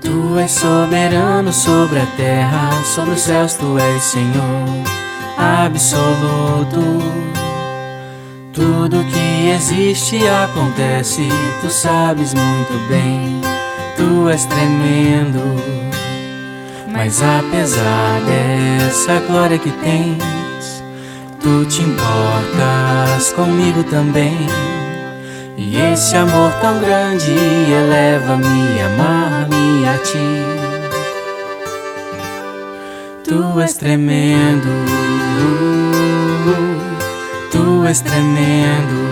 Tu és soberano sobre a terra, sobre os céus tu és Senhor absoluto. Tudo que existe acontece, tu sabes muito bem, tu és tremendo. Mas apesar dessa glória que tens, tu te importas comigo também. E esse amor tão grande eleva-me, amar-me a ti. Tu és tremendo. Tu és tremendo.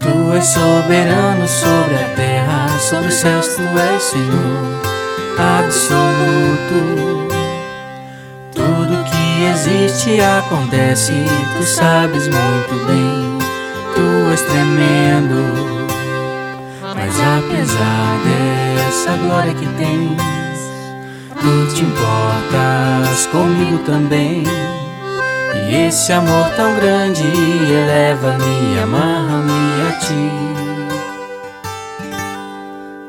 Tu és soberano sobre a terra, sobre os céus, tu és Senhor absoluto. Existe acontece, tu sabes muito bem, tu és tremendo. Mas apesar dessa glória que tens, tu te importas comigo também. E esse amor tão grande eleva-me, amarra-me a ti.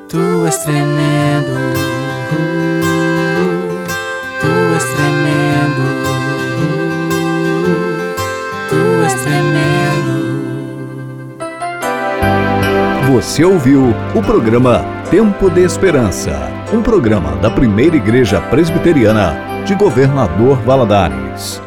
Tu és tremendo, tu és tremendo, Você ouviu o programa Tempo de Esperança, um programa da primeira igreja presbiteriana de Governador Valadares.